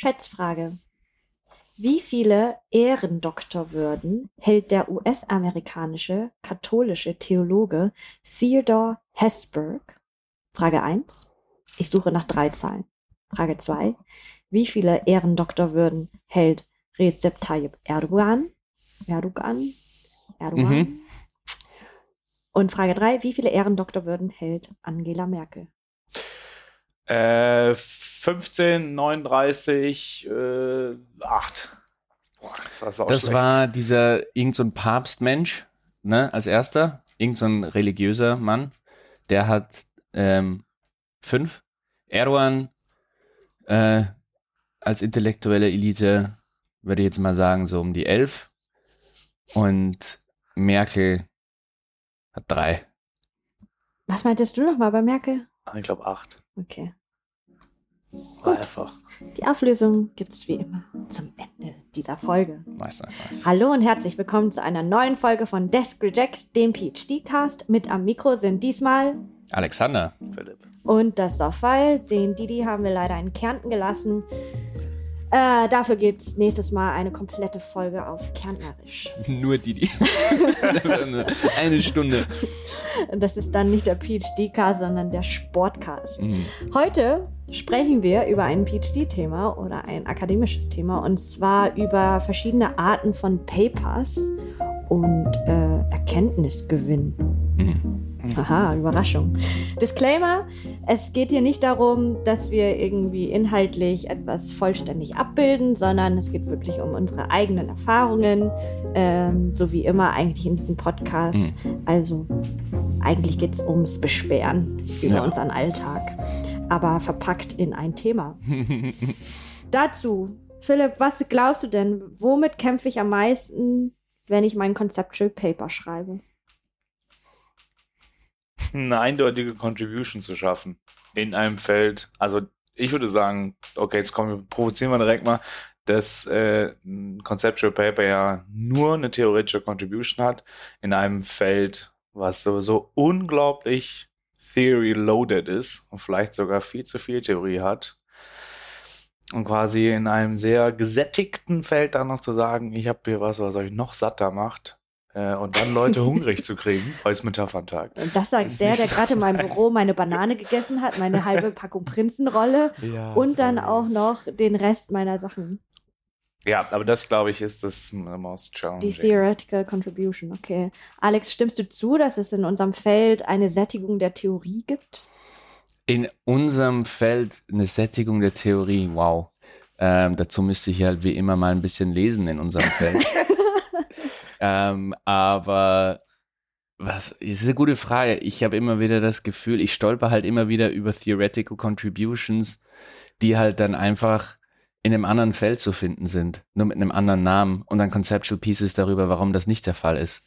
Schätzfrage. Wie viele Ehrendoktorwürden hält der US-amerikanische katholische Theologe Theodore Hesburgh? Frage 1. Ich suche nach drei Zahlen. Frage 2. Wie viele Ehrendoktorwürden hält Recep Tayyip Erdogan? Erdogan? Erdogan? Mhm. Und Frage 3. Wie viele Ehrendoktorwürden hält Angela Merkel? Äh, 15, 39, äh, 8. Boah, das war, das war dieser irgend so ein Papstmensch, ne, als erster, irgend so ein religiöser Mann, der hat ähm, fünf. Erdogan äh, als intellektuelle Elite würde ich jetzt mal sagen so um die elf und Merkel hat drei. Was meintest du nochmal bei Merkel? Ich glaube acht. Okay. Gut. Einfach. Die Auflösung gibt es wie immer zum Ende dieser Folge. Nice, nice, nice. Hallo und herzlich willkommen zu einer neuen Folge von Desk Reject, dem PhD-Cast. Mit am Mikro sind diesmal Alexander, Philipp und das Softfile. Den Didi haben wir leider in Kärnten gelassen. Äh, dafür gibt es nächstes Mal eine komplette Folge auf Kärntnerisch. Nur Didi. eine Stunde. Das ist dann nicht der PhD-Cast, sondern der Sportcast. Mhm. Heute sprechen wir über ein PhD-Thema oder ein akademisches Thema und zwar über verschiedene Arten von Papers und äh, Erkenntnisgewinn. Mhm. Aha, Überraschung. Disclaimer: Es geht hier nicht darum, dass wir irgendwie inhaltlich etwas vollständig abbilden, sondern es geht wirklich um unsere eigenen Erfahrungen, ähm, so wie immer eigentlich in diesem Podcast. Mhm. Also eigentlich geht es ums Beschweren über ja. unseren Alltag, aber verpackt in ein Thema. Dazu, Philipp, was glaubst du denn, womit kämpfe ich am meisten, wenn ich mein Conceptual Paper schreibe? Eine eindeutige Contribution zu schaffen in einem Feld. Also ich würde sagen, okay, jetzt kommen provozieren wir direkt mal, dass äh, ein Conceptual Paper ja nur eine theoretische Contribution hat in einem Feld, was sowieso unglaublich theory loaded ist und vielleicht sogar viel zu viel Theorie hat. Und quasi in einem sehr gesättigten Feld dann noch zu sagen, ich habe hier was, was euch noch satter macht, äh, und dann Leute hungrig zu kriegen, als Metaphantag. Und das sagt das der, der gerade in meinem Büro meine Banane gegessen hat, meine halbe Packung Prinzenrolle ja, und sorry. dann auch noch den Rest meiner Sachen. Ja, aber das, glaube ich, ist das most challenging. Die Theoretical Contribution, okay. Alex, stimmst du zu, dass es in unserem Feld eine Sättigung der Theorie gibt? In unserem Feld eine Sättigung der Theorie, wow. Ähm, dazu müsste ich halt wie immer mal ein bisschen lesen in unserem Feld. Ähm, aber was ist eine gute Frage. Ich habe immer wieder das Gefühl, ich stolper halt immer wieder über Theoretical Contributions, die halt dann einfach in einem anderen Feld zu finden sind, nur mit einem anderen Namen und dann Conceptual Pieces darüber, warum das nicht der Fall ist.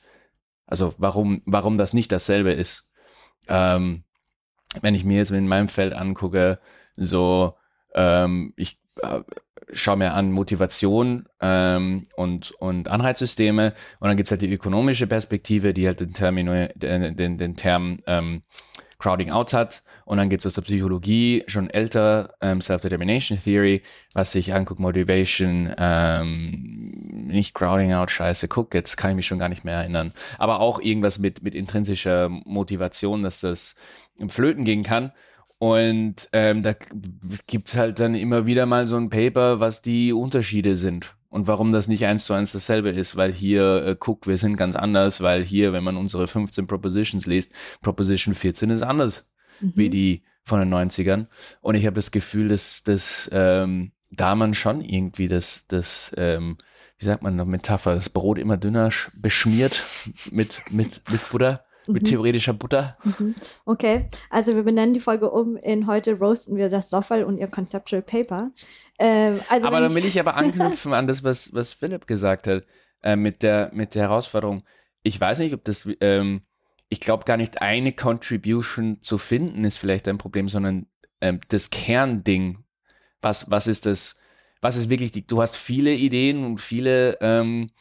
Also warum, warum das nicht dasselbe ist. Ähm, wenn ich mir jetzt in meinem Feld angucke, so ähm, ich äh, schau mir an Motivation ähm, und, und Anreizsysteme. Und dann gibt's halt die ökonomische Perspektive, die halt den, Termino, den, den, den Term ähm, Crowding Out hat. Und dann gibt's aus der Psychologie schon älter ähm, Self-Determination Theory, was sich anguckt, Motivation, ähm, nicht Crowding Out, scheiße, guck, jetzt kann ich mich schon gar nicht mehr erinnern, aber auch irgendwas mit, mit intrinsischer Motivation, dass das im Flöten gehen kann und ähm, da gibt's halt dann immer wieder mal so ein Paper, was die Unterschiede sind und warum das nicht eins zu eins dasselbe ist, weil hier, äh, guck, wir sind ganz anders, weil hier, wenn man unsere 15 Propositions liest, Proposition 14 ist anders mhm. wie die von den 90ern. Und ich habe das Gefühl, dass, dass ähm, da man schon irgendwie das, das ähm, wie sagt man noch, Metapher, das Brot immer dünner beschmiert mit, mit, mit Butter mit mhm. theoretischer Butter. Mhm. Okay, also wir benennen die Folge um in heute roasten wir das Soffel und ihr Conceptual Paper. Ähm, also aber dann will ich aber anknüpfen an das, was, was Philipp gesagt hat, äh, mit, der, mit der Herausforderung. Ich weiß nicht, ob das, ähm, ich glaube gar nicht eine Contribution zu finden ist vielleicht ein Problem, sondern ähm, das Kernding. Was, was ist das? Was ist wirklich die, du hast viele Ideen und viele, ähm,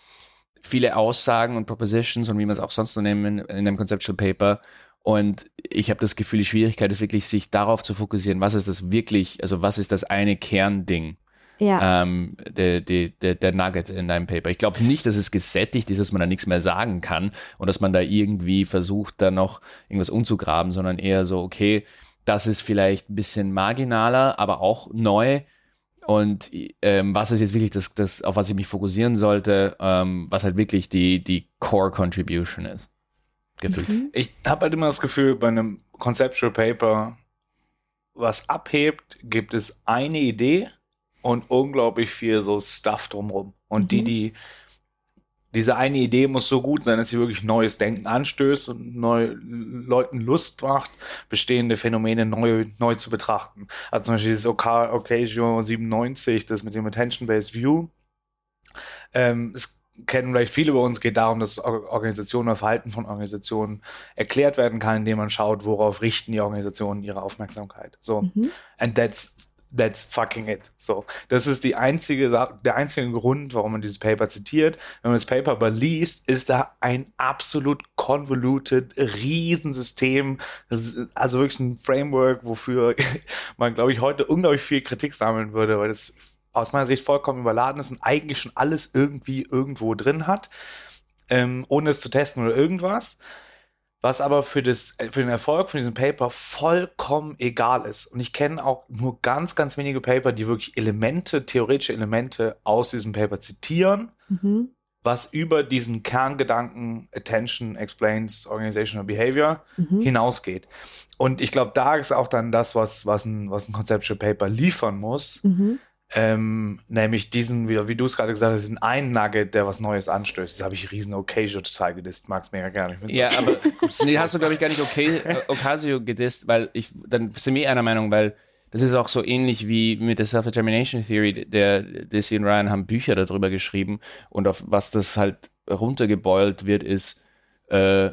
viele Aussagen und Propositions und wie man es auch sonst so nennen in einem Conceptual Paper. Und ich habe das Gefühl, die Schwierigkeit ist wirklich, sich darauf zu fokussieren, was ist das wirklich, also was ist das eine Kernding? ja. ähm, der, der, der, der Nugget in deinem Paper. Ich glaube nicht, dass es gesättigt ist, dass man da nichts mehr sagen kann und dass man da irgendwie versucht, da noch irgendwas umzugraben, sondern eher so, okay, das ist vielleicht ein bisschen marginaler, aber auch neu. Und ähm, was ist jetzt wirklich das, das, auf was ich mich fokussieren sollte, ähm, was halt wirklich die, die Core Contribution ist. Gefühlt. Mhm. Ich habe halt immer das Gefühl, bei einem Conceptual Paper, was abhebt, gibt es eine Idee und unglaublich viel so Stuff drumherum. Und mhm. die, die, diese eine Idee muss so gut sein, dass sie wirklich neues Denken anstößt und neu, Leuten Lust macht, bestehende Phänomene neu, neu zu betrachten. Also zum Beispiel das Ocasio 97, das mit dem Attention-Based View. Ähm, es kennen vielleicht viele bei uns, geht darum, dass Organisationen oder Verhalten von Organisationen erklärt werden kann, indem man schaut, worauf richten die Organisationen ihre Aufmerksamkeit. So. Mhm. And that's That's fucking it. So, das ist die einzige, der einzige Grund, warum man dieses Paper zitiert. Wenn man das Paper aber liest, ist da ein absolut convoluted Riesensystem. also wirklich ein Framework, wofür man, glaube ich, heute unglaublich viel Kritik sammeln würde, weil das aus meiner Sicht vollkommen überladen ist und eigentlich schon alles irgendwie irgendwo drin hat, ähm, ohne es zu testen oder irgendwas. Was aber für, das, äh, für den Erfolg von diesem Paper vollkommen egal ist. Und ich kenne auch nur ganz, ganz wenige Paper, die wirklich Elemente, theoretische Elemente aus diesem Paper zitieren, mhm. was über diesen Kerngedanken Attention explains organizational behavior mhm. hinausgeht. Und ich glaube, da ist auch dann das, was, was, ein, was ein Conceptual Paper liefern muss. Mhm ähm, nämlich diesen, wie, wie du es gerade gesagt hast, diesen einen Nugget, der was Neues anstößt. Das habe ich riesen Ocasio total gedisst, mag es mega gerne. Ja, aber nee, hast du, glaube ich, gar nicht okay, äh, Ocasio gedisst, weil ich, dann sind wir einer Meinung, weil das ist auch so ähnlich wie mit der Self-Determination Theory. Der Desi und Ryan haben Bücher darüber geschrieben und auf was das halt runtergeboilt wird, ist äh,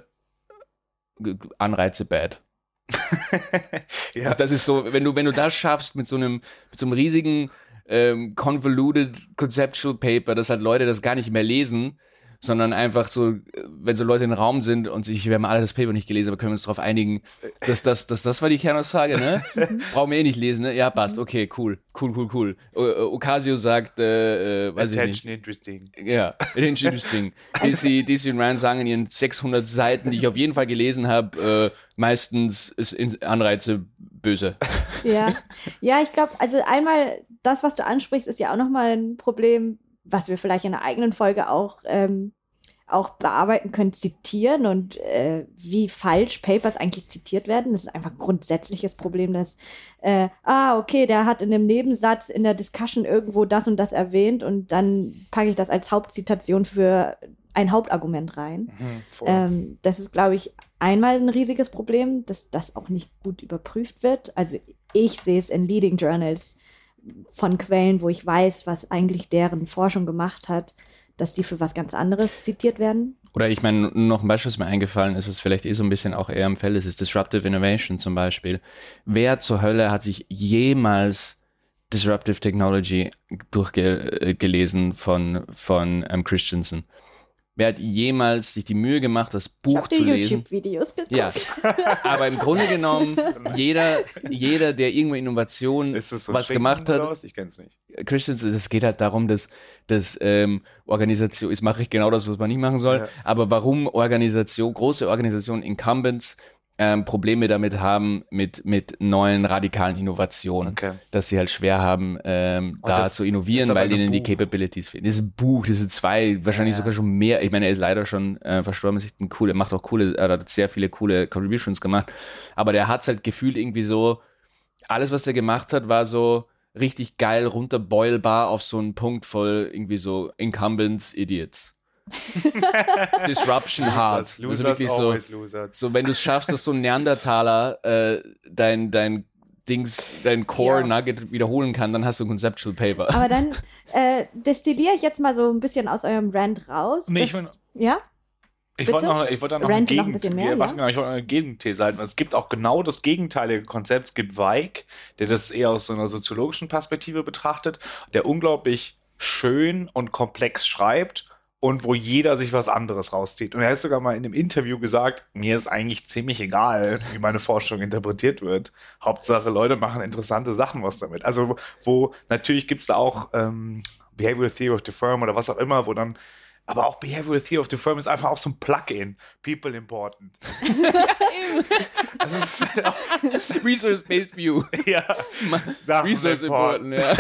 Anreize bad. ja. Das ist so, wenn du, wenn du das schaffst mit so einem, mit so einem riesigen ähm, convoluted conceptual paper, dass halt Leute das gar nicht mehr lesen, sondern einfach so, wenn so Leute im Raum sind und sich, wir haben alle das Paper nicht gelesen, aber können wir uns darauf einigen, dass das, dass das war die Kernaussage, ne? Brauchen wir eh nicht lesen, ne? Ja, passt, okay, cool, cool, cool, cool. O Ocasio sagt, äh, äh, weiß Attention ich nicht. interesting. Ja, attention interesting. DC, DC und Ryan sagen in ihren 600 Seiten, die ich auf jeden Fall gelesen habe, äh, meistens ist Anreize böse. Ja, ja, ich glaube, also einmal das, was du ansprichst, ist ja auch nochmal ein Problem, was wir vielleicht in einer eigenen Folge auch, ähm, auch bearbeiten können, zitieren und äh, wie falsch Papers eigentlich zitiert werden. Das ist einfach ein grundsätzliches Problem, dass, äh, ah, okay, der hat in dem Nebensatz in der Discussion irgendwo das und das erwähnt und dann packe ich das als Hauptzitation für ein Hauptargument rein. Mhm, ähm, das ist, glaube ich, einmal ein riesiges Problem, dass das auch nicht gut überprüft wird. Also ich sehe es in Leading Journals von Quellen, wo ich weiß, was eigentlich deren Forschung gemacht hat, dass die für was ganz anderes zitiert werden. Oder ich meine, noch ein Beispiel, was mir eingefallen ist, was vielleicht eh so ein bisschen auch eher im Feld ist, ist Disruptive Innovation zum Beispiel. Wer zur Hölle hat sich jemals Disruptive Technology durchgelesen von, von ähm, Christensen? Wer hat jemals sich die Mühe gemacht, das Buch zu lesen? Ich habe YouTube-Videos geguckt. Ja, aber im Grunde genommen, jeder, jeder der irgendwo Innovation so was gemacht hat, aus? ich kenn's nicht. Christians, es geht halt darum, dass, dass ähm, Organisation, jetzt mache ich genau das, was man nicht machen soll, ja. aber warum Organisation, große Organisationen, Incumbents ähm, Probleme damit haben, mit, mit neuen radikalen Innovationen. Okay. Dass sie halt schwer haben, ähm, da zu innovieren, weil ihnen die Capabilities fehlen. Dieses Buch, diese zwei, wahrscheinlich ja. sogar schon mehr. Ich meine, er ist leider schon äh, verstorben, ist ein cool, er macht auch coole, er hat sehr viele coole Contributions gemacht. Aber der hat es halt gefühlt irgendwie so, alles, was der gemacht hat, war so richtig geil runterboilbar auf so einen Punkt voll irgendwie so Incumbents, Idiots. Disruption hard. Losers, also wirklich so, so, wenn du es schaffst, dass so ein Neandertaler äh, dein, dein Dings, dein Core ja. Nugget wiederholen kann, dann hast du ein Conceptual Paper. Aber dann äh, destilliere ich jetzt mal so ein bisschen aus eurem Rand raus. Nee, ich will, ja? Ich wollte noch, ich wollte da noch ein, Gegend, noch ein mehr, ja? genau, ich wollte eine Gegenthese halten. Es gibt auch genau das gegenteilige Konzept. Es gibt Weig, der das eher aus so einer soziologischen Perspektive betrachtet, der unglaublich schön und komplex schreibt und wo jeder sich was anderes rauszieht. Und er hat sogar mal in einem Interview gesagt, mir ist eigentlich ziemlich egal, wie meine Forschung interpretiert wird. Hauptsache, Leute machen interessante Sachen was damit. Also, wo natürlich gibt's da auch ähm, Behavioral Theory of the Firm oder was auch immer, wo dann aber auch Behavioral Theory of the Firm ist einfach auch so ein Plugin. People important. Resource-based View. ja. Resource important, ja.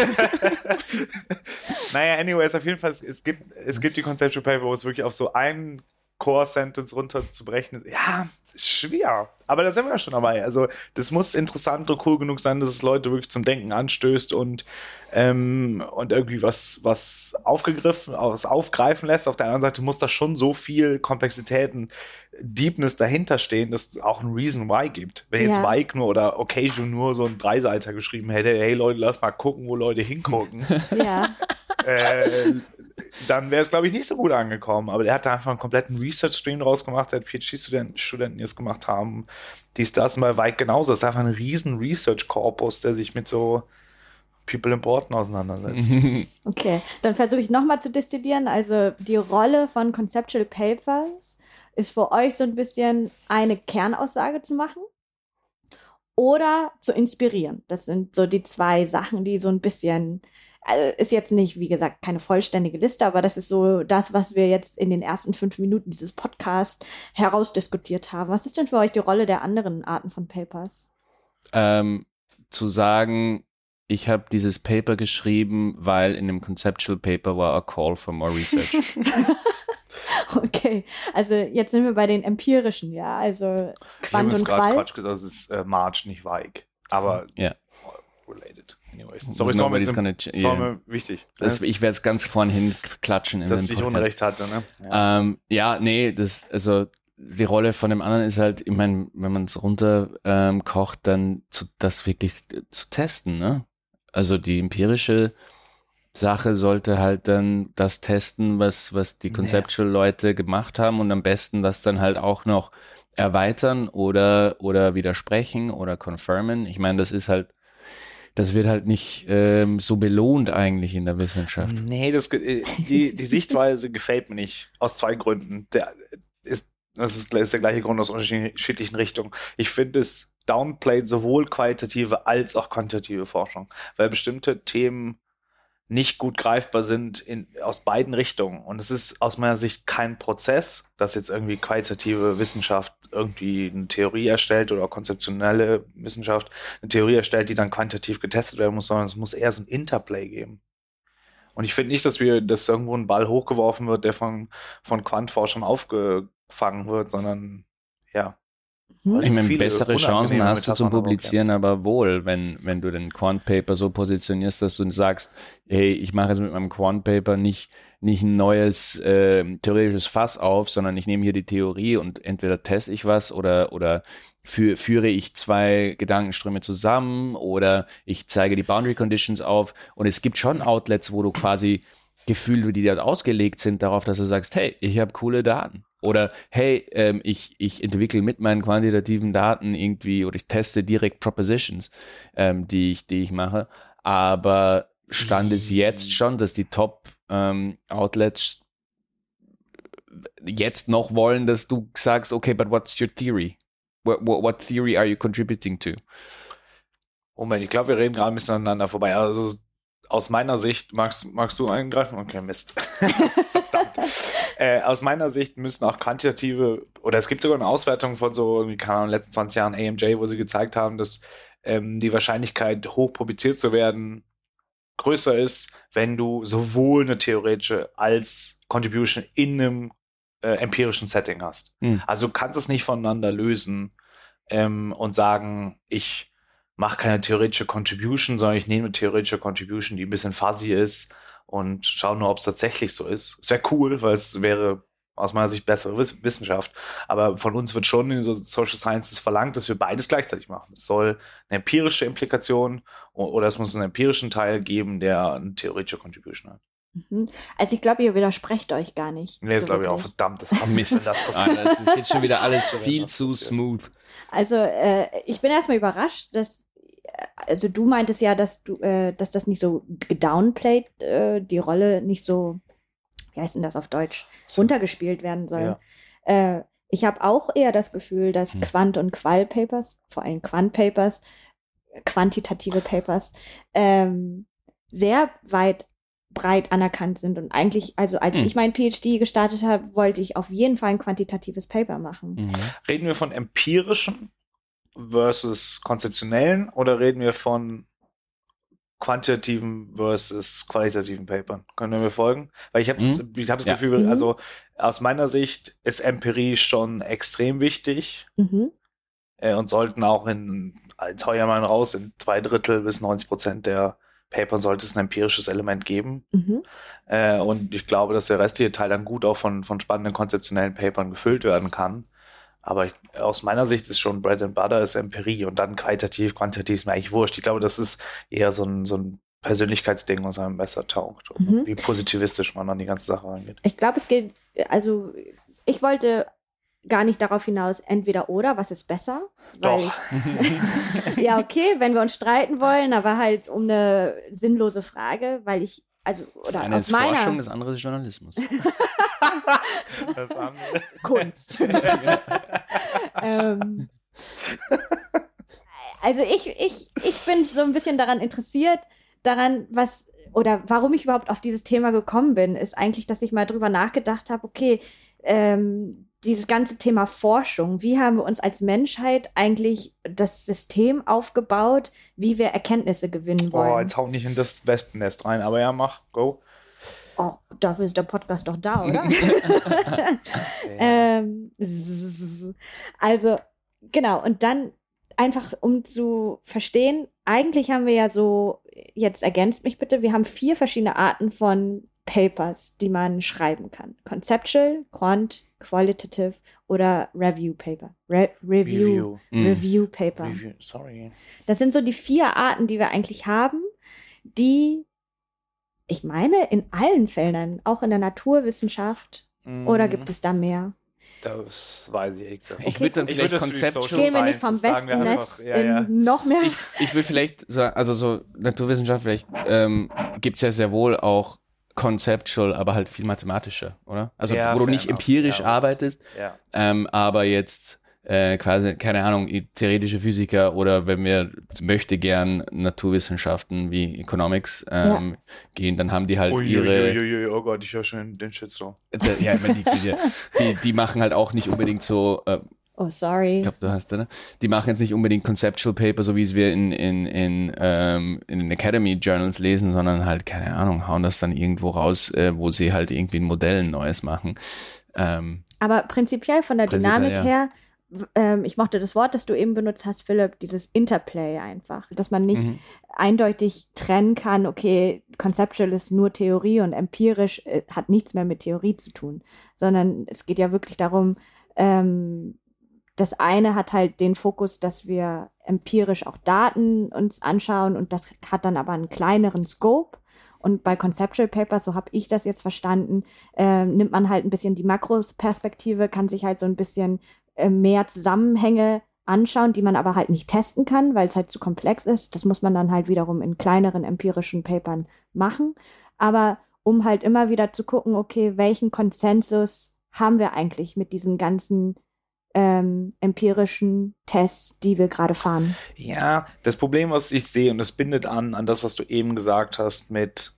naja, anyways, auf jeden Fall, es, gibt, es gibt die Conceptual Paper, wo es wirklich auf so einen Core-Sentence runterzubrechen. Ja, ist schwer. Aber da sind wir ja schon dabei. Also, das muss interessant und cool genug sein, dass es Leute wirklich zum Denken anstößt und, ähm, und irgendwie was, was aufgegriffen, was aufgreifen lässt. Auf der anderen Seite muss da schon so viel Komplexitäten, Deepness dahinter stehen, dass es auch ein Reason Why gibt. Wenn jetzt Ja. Mike nur oder Occasion nur so ein Dreiseiter geschrieben hätte, hey Leute, lass mal gucken, wo Leute hingucken Ja. äh, dann wäre es, glaube ich, nicht so gut angekommen. Aber der hat da einfach einen kompletten Research-Stream draus gemacht. Der hat PhD-Studenten, Studenten, die es gemacht haben. Dies, das bei Weit genauso. Das ist einfach ein riesen Research-Korpus, der sich mit so People Important auseinandersetzt. Okay, dann versuche ich nochmal zu destillieren. Also die Rolle von Conceptual Papers ist für euch so ein bisschen eine Kernaussage zu machen oder zu inspirieren. Das sind so die zwei Sachen, die so ein bisschen, also ist jetzt nicht, wie gesagt, keine vollständige Liste, aber das ist so das, was wir jetzt in den ersten fünf Minuten dieses Podcasts herausdiskutiert haben. Was ist denn für euch die Rolle der anderen Arten von Papers? ähm, zu sagen, ich habe dieses Paper geschrieben, weil in dem Conceptual Paper war a call for more research. Okay, also jetzt sind wir bei den empirischen, ja, also Ich Quant habe und gerade Qual. Quatsch gesagt, es ist äh, March, nicht Weig. Aber Ja. related. Sorry, Nobody's gonna das war mir wichtig. Das, ich werde es ganz vorn hin klatschen in dass ich. Unrecht hatte, ne? Ja. Ähm, ja, nee, das, also die Rolle von dem anderen ist halt, ich meine, wenn man es runter ähm, kocht, dann zu, das wirklich zu testen, ne? Also die empirische Sache sollte halt dann das testen, was, was die. Conceptual-Leute gemacht haben und am besten das dann halt auch noch erweitern oder, oder widersprechen oder confirmen. Ich meine, das ist halt, das wird halt nicht ähm, so belohnt eigentlich in der Wissenschaft. Nee, das, äh, die, die Sichtweise gefällt mir nicht. Aus zwei Gründen. Der ist, das ist, ist der gleiche Grund aus unterschiedlichen Richtungen. Ich finde es downplayed sowohl qualitative als auch quantitative Forschung, weil bestimmte Themen nicht gut greifbar sind in, aus beiden Richtungen. Und es ist aus meiner Sicht kein Prozess, dass jetzt irgendwie qualitative Wissenschaft irgendwie eine Theorie erstellt oder konzeptionelle Wissenschaft eine Theorie erstellt, die dann quantitativ getestet werden muss, sondern es muss eher so ein Interplay geben. Und ich finde nicht, dass wir, dass irgendwo ein Ball hochgeworfen wird, der von, von Quantforschern aufgefangen wird, sondern ja. Hm? Ich meine, bessere Chancen hast du zum Publizieren aber wohl, wenn, wenn du den Quant Paper so positionierst, dass du sagst, hey, ich mache jetzt mit meinem Quant Paper nicht, nicht ein neues ähm, theoretisches Fass auf, sondern ich nehme hier die Theorie und entweder teste ich was oder, oder fü führe ich zwei Gedankenströme zusammen oder ich zeige die Boundary Conditions auf und es gibt schon Outlets, wo du quasi Gefühle, die dort ausgelegt sind, darauf, dass du sagst, hey, ich habe coole Daten. Oder hey, ähm, ich, ich entwickle mit meinen quantitativen Daten irgendwie oder ich teste direkt Propositions, ähm, die, ich, die ich mache. Aber stand es jetzt schon, dass die Top-Outlets jetzt noch wollen, dass du sagst, okay, but what's your theory? What, what, what theory are you contributing to? Moment, ich glaube, wir reden gerade ein bisschen aneinander vorbei. Also aus meiner Sicht, magst, magst du eingreifen? Okay, Mist. Verdammt. Äh, aus meiner Sicht müssen auch quantitative, oder es gibt sogar eine Auswertung von so, irgendwie, keine Ahnung, in den letzten 20 Jahren AMJ, wo sie gezeigt haben, dass ähm, die Wahrscheinlichkeit, hoch publiziert zu werden, größer ist, wenn du sowohl eine theoretische als Contribution in einem äh, empirischen Setting hast. Hm. Also du kannst es nicht voneinander lösen ähm, und sagen, ich mache keine theoretische Contribution, sondern ich nehme eine theoretische Contribution, die ein bisschen fuzzy ist und schaue nur, ob es tatsächlich so ist. Es wäre cool, weil es wäre aus meiner Sicht bessere Wiss Wissenschaft. Aber von uns wird schon in so Social Sciences verlangt, dass wir beides gleichzeitig machen. Es soll eine empirische Implikation oder es muss einen empirischen Teil geben, der eine theoretische Contribution hat. Mhm. Also ich glaube, ihr widersprecht euch gar nicht. Nee, das so glaube ich auch. Verdammt, das ich, Mist. das passiert. das ist jetzt schon wieder alles viel zu smooth. Also äh, ich bin erstmal überrascht, dass also du meintest ja, dass du, äh, dass das nicht so gedownplayed, äh, die Rolle nicht so wie heißt denn das auf Deutsch, runtergespielt werden sollen. Ja. Äh, ich habe auch eher das Gefühl, dass Hm. Quant- und Qual-Papers, vor allem Quant-Papers, quantitative Papers, ähm, sehr weit breit anerkannt sind und eigentlich, also als Hm. ich mein PhD gestartet habe, wollte ich auf jeden Fall ein quantitatives Paper machen. Mhm. Reden wir von empirischen versus konzeptionellen oder reden wir von quantitativen versus qualitativen Papern? Können wir mir folgen? Weil ich habe Mhm. ich hab das Ja. Gefühl, Mhm. also aus meiner Sicht ist Empirie schon extrem wichtig Mhm. äh, und sollten auch in, als Heuermann raus, in zwei Drittel bis 90 Prozent der Paper sollte es ein empirisches Element geben. Mhm. Äh, und ich glaube, dass der restliche Teil dann gut auch von, von spannenden konzeptionellen Papern gefüllt werden kann. Aber ich, aus meiner Sicht ist schon Bread and Butter ist Empirie und dann qualitativ, quantitativ ist mir eigentlich wurscht. Ich glaube, das ist eher so ein, so ein Persönlichkeitsding, was einem besser taugt. Und Mhm. Wie positivistisch man an die ganze Sache rangeht. Ich glaube, es geht, also ich wollte gar nicht darauf hinaus, entweder oder, was ist besser? Weil Doch. ja, okay, wenn wir uns streiten wollen, aber halt um eine sinnlose Frage, weil ich, also, Das oder eine aus ist meiner Forschung, das andere ist Journalismus. Das andere. Kunst. ähm, also ich, ich, ich bin so ein bisschen daran interessiert, daran, was oder warum ich überhaupt auf dieses Thema gekommen bin, ist eigentlich, dass ich mal drüber nachgedacht habe, okay, ähm, dieses ganze Thema Forschung, wie haben wir uns als Menschheit eigentlich das System aufgebaut, wie wir Erkenntnisse gewinnen wollen? Oh, jetzt hau nicht in das Wespennest rein, aber ja, mach, go. Oh, dafür ist der Podcast doch da, oder? Äh, Ähm, also, genau, und dann einfach, um zu verstehen, eigentlich haben wir ja so, jetzt ergänzt mich bitte, wir haben vier verschiedene Arten von Papers, die man schreiben kann. Conceptual, Quant, Qualitative oder Review Paper. Re Review. Review Paper. Review. Sorry. Das sind so die vier Arten, die wir eigentlich haben, die, ich meine, in allen Feldern, auch in der Naturwissenschaft, oder gibt es da mehr? Das weiß ich ehrlich gesagt. Ich würde dann Ich vielleicht Conceptual. Social Gehen wir nicht vom Wespennetz einfach. Ja, ja. in noch mehr. Ich, ich will vielleicht sagen, also so Naturwissenschaft, vielleicht ähm, gibt es ja sehr wohl auch conceptual, aber halt viel mathematischer, oder? Also Ja, wo du nicht empirisch Ja, was- arbeitest, Ja. ähm, aber jetzt äh, quasi, keine Ahnung, theoretische Physiker oder wenn wir möchte gern Naturwissenschaften wie Economics ähm, gehen, dann haben die halt Ui, ihre, ui, ui, oh Gott, ich höre schon den Shitstorm. ja, ich meine, die, die, die, die machen halt auch nicht unbedingt so, äh, Oh, sorry. ich glaube, du hast, ne? Die machen jetzt nicht unbedingt Conceptual Paper, so wie es wir in, in, in, ähm, in den Academy Journals lesen, sondern halt, keine Ahnung, hauen das dann irgendwo raus, äh, wo sie halt irgendwie ein Modell ein Neues machen. Ähm, Aber prinzipiell von der Prinzipiell, Dynamik ja. her, ähm, ich mochte das Wort, das du eben benutzt hast, Philipp, dieses Interplay einfach. Dass man nicht mhm. eindeutig trennen kann, okay, conceptual ist nur Theorie und empirisch äh, hat nichts mehr mit Theorie zu tun, sondern es geht ja wirklich darum, ähm, das eine hat halt den Fokus, dass wir empirisch auch Daten uns anschauen und das hat dann aber einen kleineren Scope. Und bei Conceptual Papers, so habe ich das jetzt verstanden, ähm, nimmt man halt ein bisschen die Makroperspektive, kann sich halt so ein bisschen äh, mehr Zusammenhänge anschauen, die man aber halt nicht testen kann, weil es halt zu komplex ist. Das muss man dann halt wiederum in kleineren empirischen Papern machen. Aber um halt immer wieder zu gucken, okay, welchen Konsensus haben wir eigentlich mit diesen ganzen ähm, empirischen Tests, die wir gerade fahren? Ja, das Problem, was ich sehe, und das bindet an, an das, was du eben gesagt hast, mit,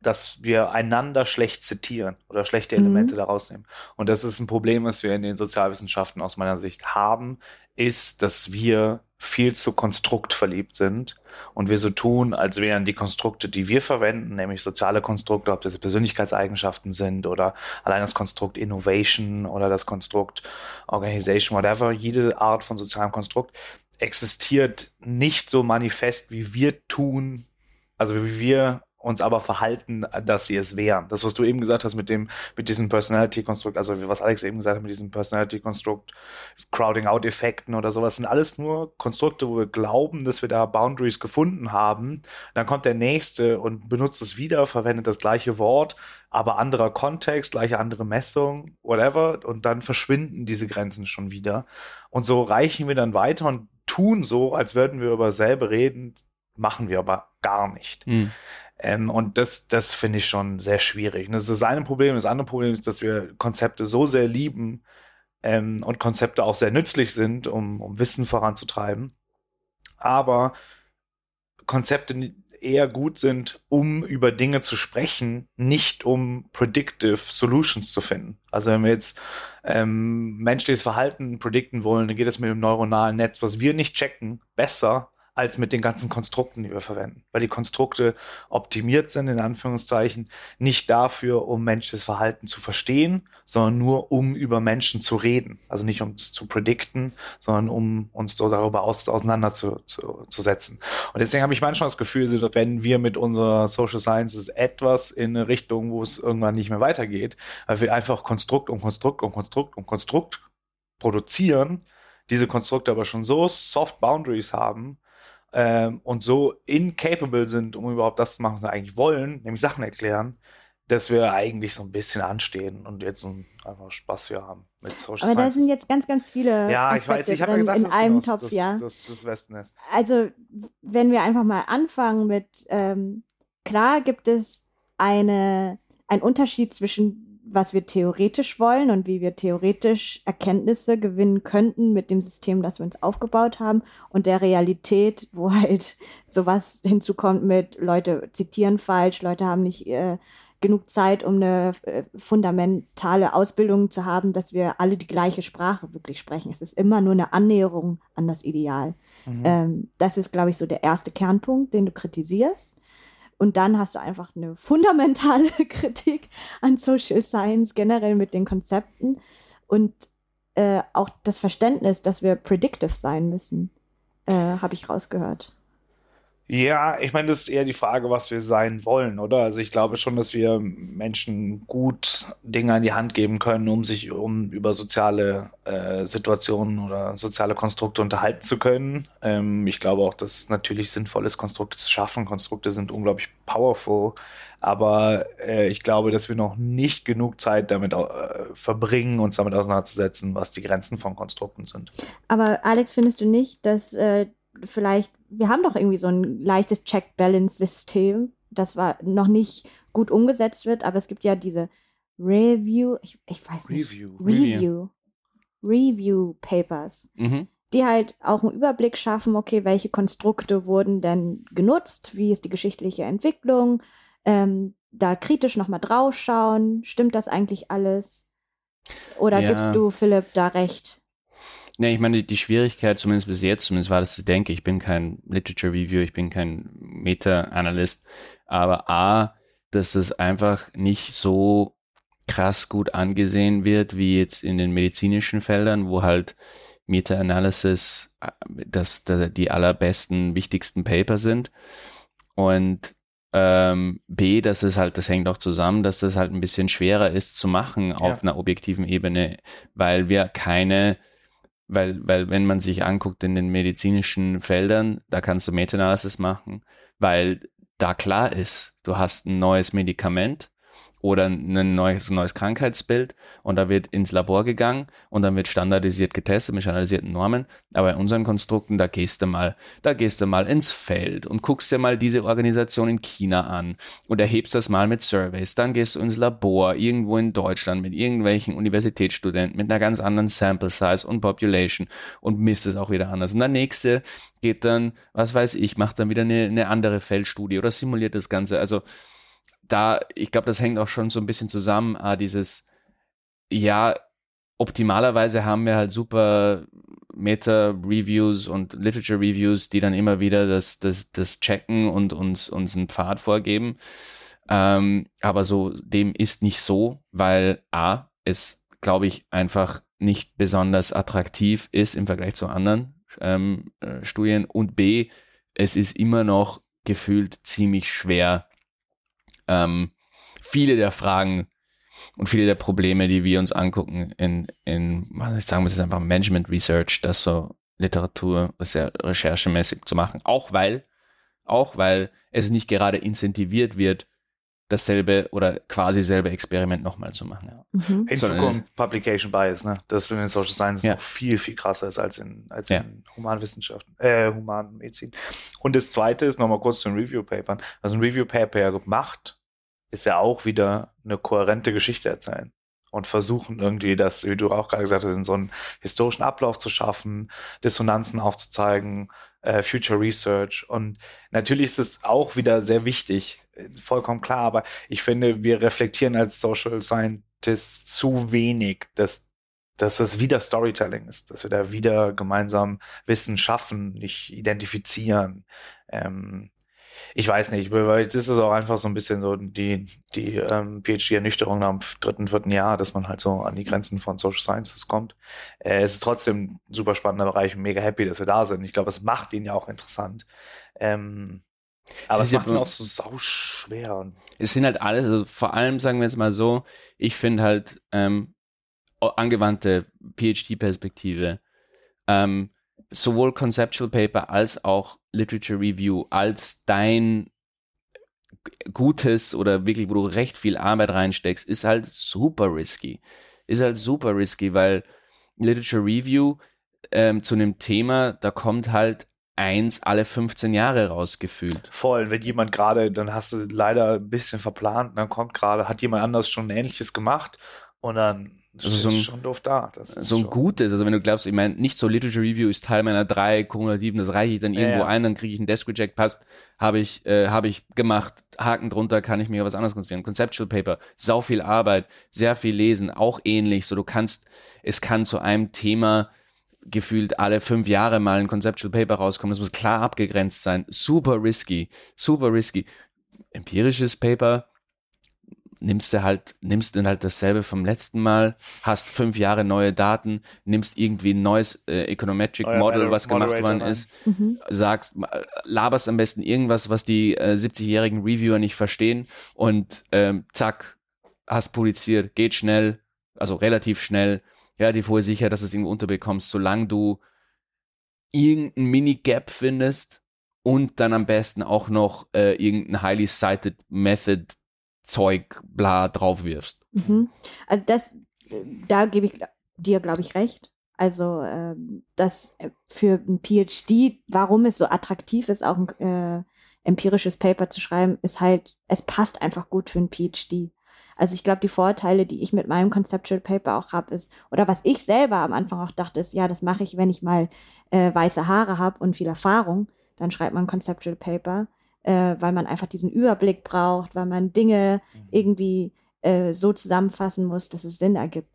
dass wir einander schlecht zitieren oder schlechte Mhm. Elemente daraus nehmen. Und das ist ein Problem, was wir in den Sozialwissenschaften aus meiner Sicht haben, ist, dass wir viel zu konstruktverliebt sind und wir so tun, als wären die Konstrukte, die wir verwenden, nämlich soziale Konstrukte, ob das Persönlichkeitseigenschaften sind oder allein das Konstrukt Innovation oder das Konstrukt Organization, whatever, jede Art von sozialem Konstrukt existiert nicht so manifest, wie wir tun, also wie wir uns aber verhalten, dass sie es wären. Das, was du eben gesagt hast mit dem, mit diesem Personality-Konstrukt, also was Alex eben gesagt hat mit diesem Personality-Konstrukt, Crowding-out-Effekten oder sowas, sind alles nur Konstrukte, wo wir glauben, dass wir da Boundaries gefunden haben. Dann kommt der nächste und benutzt es wieder, verwendet das gleiche Wort, aber anderer Kontext, gleiche andere Messung, whatever, und dann verschwinden diese Grenzen schon wieder. Und so reichen wir dann weiter und tun so, als würden wir über selbe reden, machen wir aber gar nicht. Mhm. Ähm, und das, das finde ich schon sehr schwierig. Und das ist das eine Problem. Das andere Problem ist, dass wir Konzepte so sehr lieben ähm, und Konzepte auch sehr nützlich sind, um, um Wissen voranzutreiben. Aber Konzepte eher gut sind, um über Dinge zu sprechen, nicht um predictive Solutions zu finden. Also wenn wir jetzt ähm, menschliches Verhalten predikten wollen, dann geht es mit dem neuronalen Netz, was wir nicht checken, besser als mit den ganzen Konstrukten, die wir verwenden. Weil die Konstrukte optimiert sind, in Anführungszeichen, nicht dafür, um menschliches Verhalten zu verstehen, sondern nur um über Menschen zu reden. Also nicht um es zu predikten, sondern um uns so darüber aus, auseinanderzusetzen. Und deswegen habe ich manchmal das Gefühl, so rennen wir mit unserer Social Sciences etwas in eine Richtung, wo es irgendwann nicht mehr weitergeht, weil wir einfach Konstrukt um Konstrukt um Konstrukt um Konstrukt produzieren, diese Konstrukte aber schon so soft Boundaries haben, ähm, und so incapable sind, um überhaupt das zu machen, was wir eigentlich wollen, nämlich Sachen erklären, dass wir eigentlich so ein bisschen anstehen und jetzt so einfach Spaß hier haben mit Social Aber Science. da sind jetzt ganz, ganz viele ja, ich weiß, ich habe gesagt, in einem Topf, das, ja. Das, das, Wespennest. Also, wenn wir einfach mal anfangen mit, ähm, klar gibt es eine, einen Unterschied zwischen was wir theoretisch wollen und wie wir theoretisch Erkenntnisse gewinnen könnten mit dem System, das wir uns aufgebaut haben und der Realität, wo halt sowas hinzukommt mit Leute zitieren falsch, Leute haben nicht äh, genug Zeit, um eine äh, fundamentale Ausbildung zu haben, dass wir alle die gleiche Sprache wirklich sprechen. Es ist immer nur eine Annäherung an das Ideal. Mhm. Ähm, das ist, glaube ich, so der erste Kernpunkt, den du kritisierst. Und dann hast du einfach eine fundamentale Kritik an Social Science generell mit den Konzepten und äh, auch das Verständnis, dass wir predictive sein müssen, äh, habe ich rausgehört. Ja, ich meine, das ist eher die Frage, was wir sein wollen, oder? Also ich glaube schon, dass wir Menschen gut Dinge an die Hand geben können, um sich um über soziale äh, Situationen oder soziale Konstrukte unterhalten zu können. Ähm, ich glaube auch, dass es natürlich sinnvoll ist, Konstrukte zu schaffen. Konstrukte sind unglaublich powerful, aber äh, ich glaube, dass wir noch nicht genug Zeit damit äh, verbringen, uns damit auseinanderzusetzen, was die Grenzen von Konstrukten sind. Aber Alex, findest du nicht, dass äh, vielleicht, wir haben doch irgendwie so ein leichtes Check-Balance-System, das war noch nicht gut umgesetzt wird, aber es gibt ja diese Review, ich, ich weiß nicht. Review. Review. Review Papers. Mhm. Die halt auch einen Überblick schaffen, okay, welche Konstrukte wurden denn genutzt, wie ist die geschichtliche Entwicklung, ähm, da kritisch nochmal draufschauen, stimmt das eigentlich alles? Oder ja. gibst du Philipp da recht? Ne, ich meine, die Schwierigkeit, zumindest bis jetzt, zumindest war das, ich denke, ich bin kein Literature Review, ich bin kein Meta-Analyst, aber A, dass das einfach nicht so krass gut angesehen wird, wie jetzt in den medizinischen Feldern, wo halt Meta-Analysis das, das, die allerbesten, wichtigsten Paper sind. Und ähm, B, dass es halt, das hängt auch zusammen, dass das halt ein bisschen schwerer ist zu machen ja. auf einer objektiven Ebene, weil wir keine weil, weil wenn man sich anguckt in den medizinischen Feldern, da kannst du Meta-Analysis machen, weil da klar ist, du hast ein neues Medikament oder ein neues, neues Krankheitsbild und da wird ins Labor gegangen und dann wird standardisiert getestet mit standardisierten Normen. Aber in unseren Konstrukten, da gehst du mal, da gehst du mal ins Feld und guckst dir mal diese Organisation in China an und erhebst das mal mit Surveys. Dann gehst du ins Labor irgendwo in Deutschland mit irgendwelchen Universitätsstudenten mit einer ganz anderen Sample Size und Population und misst es auch wieder anders. Und der nächste geht dann, was weiß ich, macht dann wieder eine, eine andere Feldstudie oder simuliert das Ganze. Also da, ich glaube, das hängt auch schon so ein bisschen zusammen, äh, dieses, ja, optimalerweise haben wir halt super Meta-Reviews und Literature-Reviews, die dann immer wieder das, das, das checken und uns, uns einen Pfad vorgeben. Ähm, aber so, dem ist nicht so, weil A, es, glaube ich, einfach nicht besonders attraktiv ist im Vergleich zu anderen ähm, äh, Studien und B, es ist immer noch gefühlt ziemlich schwer, ähm, viele der Fragen und viele der Probleme, die wir uns angucken in, in ich sagen wir es ist einfach Management Research, das so Literatur sehr recherchemäßig zu machen, auch weil, auch weil es nicht gerade incentiviert wird, dasselbe oder quasi selbe Experiment nochmal zu machen. Ja. Mhm. Hinzu kommt Publication Bias, ne? Das in den Social Sciences ja. noch viel, viel krasser ist als in, als ja. in Humanwissenschaften, äh, Humanmedizin. Und das zweite ist nochmal kurz zu den Review-Papern. Also ein Review-Paper ja gemacht, ist ja auch wieder eine kohärente Geschichte erzählen und versuchen irgendwie das, wie du auch gerade gesagt hast, in so einen historischen Ablauf zu schaffen, Dissonanzen aufzuzeigen, äh, Future Research. Und natürlich ist es auch wieder sehr wichtig, vollkommen klar, aber ich finde, wir reflektieren als Social Scientists zu wenig, dass dass das wieder Storytelling ist, dass wir da wieder gemeinsam Wissen schaffen, nicht identifizieren. Ähm, ich weiß nicht, weil jetzt ist es auch einfach so ein bisschen so die, die ähm, PhD-Ernüchterung am dritten, vierten Jahr, dass man halt so an die Grenzen von Social Sciences kommt. Äh, es ist trotzdem ein super spannender Bereich und mega happy, dass wir da sind. Ich glaube, es macht ihn ja auch interessant. Ähm, aber es macht ihn auch so sau schwer. Es sind halt alles, also vor allem sagen wir jetzt mal so, ich finde halt ähm, angewandte PhD-Perspektive, ähm, sowohl Conceptual Paper als auch Literature Review als dein gutes oder wirklich, wo du recht viel Arbeit reinsteckst, ist halt super risky. Ist halt super risky, weil Literature Review ähm, zu einem Thema, da kommt halt eins alle 15 Jahre rausgefühlt. Voll, wenn jemand gerade, dann hast du leider ein bisschen verplant, dann kommt gerade, hat jemand anders schon Ähnliches gemacht und dann also ist so ein, schon doof da. so ein gutes, also wenn du glaubst, ich meine, nicht so Literature Review ist Teil meiner drei Kumulativen, das reiche ich dann irgendwo ja, ja. ein, dann kriege ich einen Desk Reject, passt, habe ich, äh, habe ich gemacht, Haken drunter, kann ich mir was anderes konzentrieren. Conceptual Paper, sau viel Arbeit, sehr viel lesen, auch ähnlich, so du kannst, es kann zu einem Thema gefühlt alle fünf Jahre mal ein Conceptual Paper rauskommen, das muss klar abgegrenzt sein, super risky, super risky. Empirisches Paper, nimmst du halt, nimmst dann halt dasselbe vom letzten Mal, hast fünf Jahre neue Daten, nimmst irgendwie ein neues äh, Econometric ja, Model, was gemacht worden ist, mhm. sagst, laberst am besten irgendwas, was die äh, 70-jährigen Reviewer nicht verstehen und ähm, zack, hast publiziert, geht schnell, also relativ schnell, relativ hohe Sicherheit, dass du es irgendwo unterbekommst, solange du irgendein Mini-Gap findest und dann am besten auch noch äh, irgendein highly cited Method Zeug bla drauf wirfst. Mhm. Also das, da gebe ich dir, glaube ich, recht. Also ähm, das äh, für ein PhD, warum es so attraktiv ist, auch ein äh, empirisches Paper zu schreiben, ist halt, es passt einfach gut für ein PhD. Also ich glaube, die Vorteile, die ich mit meinem Conceptual Paper auch habe, ist, oder was ich selber am Anfang auch dachte, ist, ja, das mache ich, wenn ich mal äh, weiße Haare habe und viel Erfahrung, dann schreibt man Conceptual Paper äh, weil man einfach diesen Überblick braucht, weil man Dinge mhm. irgendwie äh, so zusammenfassen muss, dass es Sinn ergibt.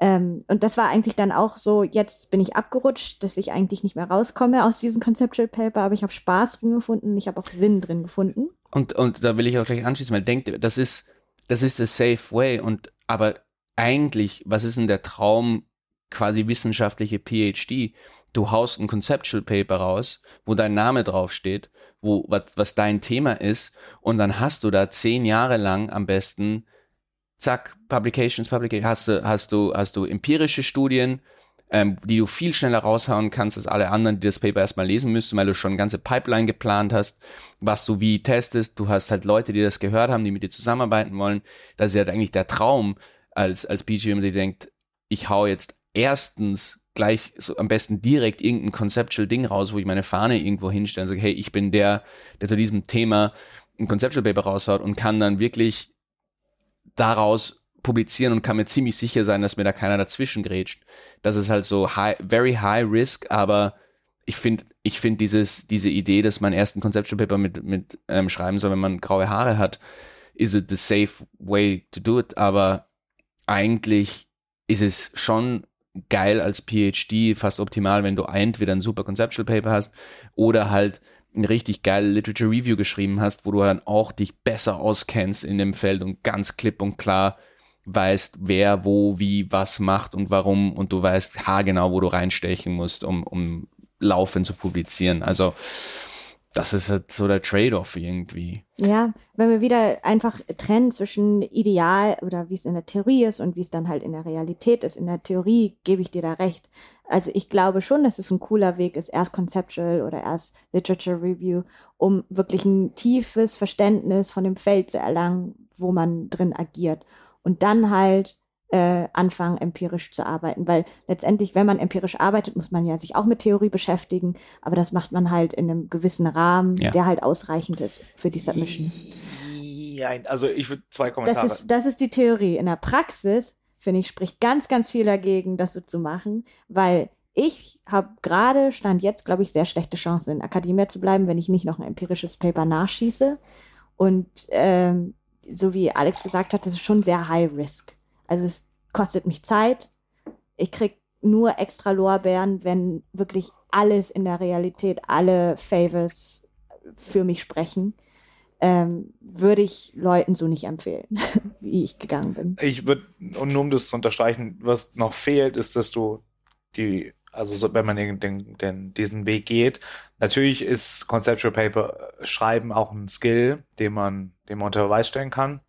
Ähm, und das war eigentlich dann auch so, jetzt bin ich abgerutscht, dass ich eigentlich nicht mehr rauskomme aus diesem Conceptual Paper, aber ich habe Spaß drin gefunden, ich habe auch Sinn drin gefunden. Und, und da will ich auch gleich anschließen, weil denkt, das ist, das ist the safe way und aber eigentlich, was ist denn der Traum quasi wissenschaftliche PhD? Du haust ein Conceptual Paper raus, wo dein Name draufsteht wo, was, was dein Thema ist. Und dann hast du da zehn Jahre lang am besten, zack, Publications, Publications, hast du, hast du, hast du empirische Studien, ähm, die du viel schneller raushauen kannst als alle anderen, die das Paper erstmal lesen müssen, weil du schon eine ganze Pipeline geplant hast, was du wie testest. Du hast halt Leute, die das gehört haben, die mit dir zusammenarbeiten wollen. Das ist ja halt eigentlich der Traum als, als BGM, die denkt, ich hau jetzt erstens gleich so am besten direkt irgendein conceptual Ding raus, wo ich meine Fahne irgendwo hinstelle und sage, hey, ich bin der, der zu diesem Thema ein Conceptual Paper raushaut und kann dann wirklich daraus publizieren und kann mir ziemlich sicher sein, dass mir da keiner dazwischen grätscht. Das ist halt so high, very high risk, aber ich finde, ich finde diese Idee, dass man erst ein Conceptual Paper mit, mit ähm, schreiben soll, wenn man graue Haare hat, is it the safe way to do it, aber eigentlich ist es schon geil als PhD, fast optimal, wenn du entweder ein super Conceptual Paper hast oder halt ein richtig geile Literature Review geschrieben hast, wo du dann auch dich besser auskennst in dem Feld und ganz klipp und klar weißt, wer, wo, wie, was macht und warum und du weißt haargenau, wo du reinstechen musst, um, um laufend zu publizieren. Also das ist halt so der Trade-off irgendwie. Ja, wenn wir wieder einfach trennen zwischen Ideal oder wie es in der Theorie ist und wie es dann halt in der Realität ist. In der Theorie gebe ich dir da recht. also ich glaube schon, dass es ein cooler Weg ist, erst Conceptual oder erst Literature Review, um wirklich ein tiefes Verständnis von dem Feld zu erlangen, wo man drin agiert. Und dann halt äh, anfangen, empirisch zu arbeiten. Weil letztendlich, wenn man empirisch arbeitet, muss man ja sich auch mit Theorie beschäftigen, aber das macht man halt in einem gewissen Rahmen, ja. der halt ausreichend ist für die Submission. Ja, also ich würde zwei Kommentare. Das ist, das ist die Theorie. In der Praxis finde ich, spricht ganz, ganz viel dagegen, das so zu machen, weil ich habe gerade, stand jetzt, glaube ich, sehr schlechte Chancen, in Akademie zu bleiben, wenn ich nicht noch ein empirisches Paper nachschieße. Und ähm, so wie Alex gesagt hat, das ist schon sehr high risk. Also es kostet mich Zeit. Ich kriege nur extra Lorbeeren, wenn wirklich alles in der Realität, alle Favors für mich sprechen ähm, würde ich Leuten so nicht empfehlen, wie ich gegangen bin. Ich würde, und nur um das zu unterstreichen, was noch fehlt, ist, dass du die, also so, wenn man den, den, diesen Weg geht, natürlich ist Conceptual Paper schreiben auch ein Skill, den man, den man unter Beweis stellen kann.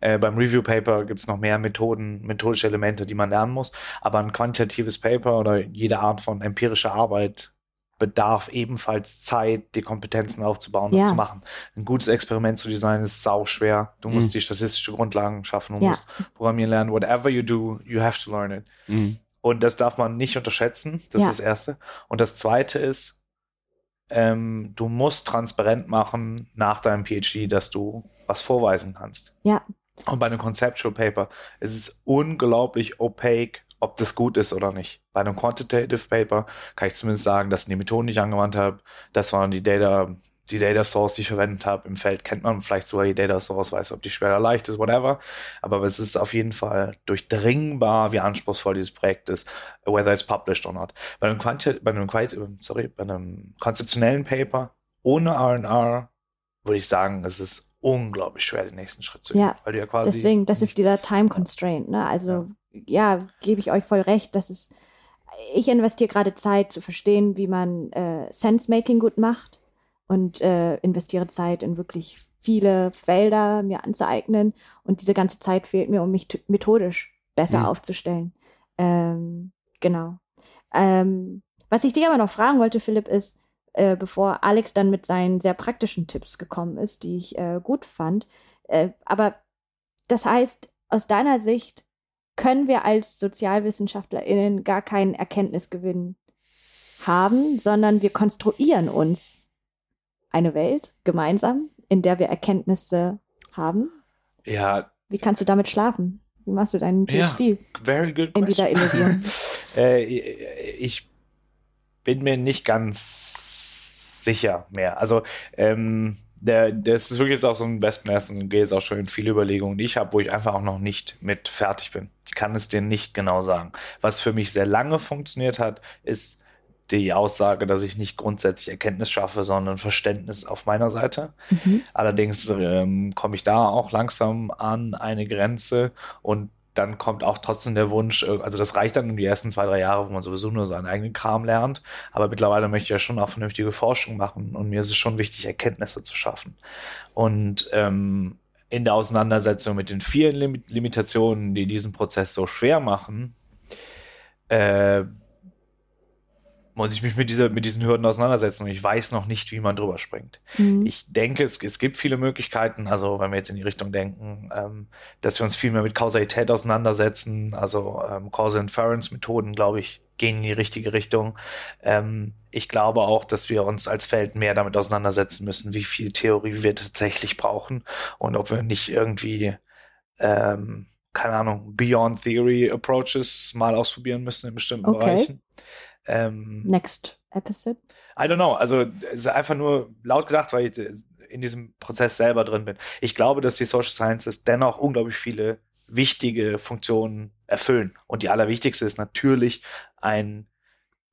Äh, beim Review Paper gibt es noch mehr Methoden, methodische Elemente, die man lernen muss. Aber ein quantitatives Paper oder jede Art von empirischer Arbeit bedarf ebenfalls Zeit, die Kompetenzen aufzubauen, das ja. zu machen. Ein gutes Experiment zu designen ist sau schwer. Du musst mhm. die statistische Grundlagen schaffen, du ja. musst programmieren lernen. Whatever you do, you have to learn it. Mhm. Und das darf man nicht unterschätzen. Das ja. ist das Erste. Und das Zweite ist, ähm, du musst transparent machen nach deinem PhD, dass du was vorweisen kannst. Ja. Und bei einem Conceptual Paper ist es unglaublich opaque, ob das gut ist oder nicht. Bei einem Quantitative Paper kann ich zumindest sagen, dass die Methoden, die ich angewandt habe, das waren die Data, die Data Source, die ich verwendet habe. Im Feld kennt man vielleicht sogar die Data Source, weiß, ob die schwer oder leicht ist, whatever. Aber es ist auf jeden Fall durchdringbar, wie anspruchsvoll dieses Projekt ist, whether it's published or not. Bei einem, Quanti bei einem, sorry, bei einem konzeptionellen Paper ohne R&R würde ich sagen, es ist unglaublich schwer, den nächsten Schritt zu gehen. Ja, weil du ja quasi deswegen, das ist dieser Time Constraint. Ne? Also ja ja, gebe ich euch voll recht, dass es, ich investiere gerade Zeit zu verstehen, wie man äh, Sense-Making gut macht und äh, investiere Zeit in wirklich viele Felder mir anzueignen und diese ganze Zeit fehlt mir, um mich methodisch besser mhm. aufzustellen. Ähm, genau. Ähm, was ich dir aber noch fragen wollte, Philipp, ist, äh, bevor Alex dann mit seinen sehr praktischen Tipps gekommen ist, die ich äh, gut fand, äh, aber das heißt, aus deiner Sicht, können wir als SozialwissenschaftlerInnen gar keinen Erkenntnisgewinn haben, sondern wir konstruieren uns eine Welt gemeinsam, in der wir Erkenntnisse haben. Ja. Wie kannst du damit schlafen? Wie machst du deinen PhD ja, very good in dieser Illusion? äh, ich bin mir nicht ganz sicher mehr. Also ähm, der, das ist wirklich jetzt auch so ein und geht jetzt auch schon in viele Überlegungen, die ich habe, wo ich einfach auch noch nicht mit fertig bin. Ich kann es dir nicht genau sagen. Was für mich sehr lange funktioniert hat, ist die Aussage, dass ich nicht grundsätzlich Erkenntnis schaffe, sondern Verständnis auf meiner Seite. Mhm. Allerdings ähm, komme ich da auch langsam an eine Grenze und dann kommt auch trotzdem der Wunsch, äh, also das reicht dann um die ersten zwei, drei Jahre, wo man sowieso nur seinen eigenen Kram lernt. Aber mittlerweile möchte ich ja schon auch vernünftige Forschung machen und mir ist es schon wichtig, Erkenntnisse zu schaffen. Und ähm, in der Auseinandersetzung mit den vielen Lim Limitationen, die diesen Prozess so schwer machen, äh, muss ich mich mit, dieser, mit diesen Hürden auseinandersetzen und ich weiß noch nicht, wie man drüber springt. Mhm. Ich denke, es, es gibt viele Möglichkeiten, also wenn wir jetzt in die Richtung denken, ähm, dass wir uns viel mehr mit Kausalität auseinandersetzen, also ähm, Causal Inference Methoden, glaube ich, gehen in die richtige Richtung. Ähm, ich glaube auch, dass wir uns als Feld mehr damit auseinandersetzen müssen, wie viel Theorie wir tatsächlich brauchen und ob wir nicht irgendwie ähm, keine Ahnung, Beyond Theory Approaches mal ausprobieren müssen in bestimmten okay. Bereichen. Ähm, Next episode? I don't know. Also es ist einfach nur laut gedacht, weil ich in diesem Prozess selber drin bin. Ich glaube, dass die Social Sciences dennoch unglaublich viele wichtige Funktionen erfüllen. Und die allerwichtigste ist natürlich ein,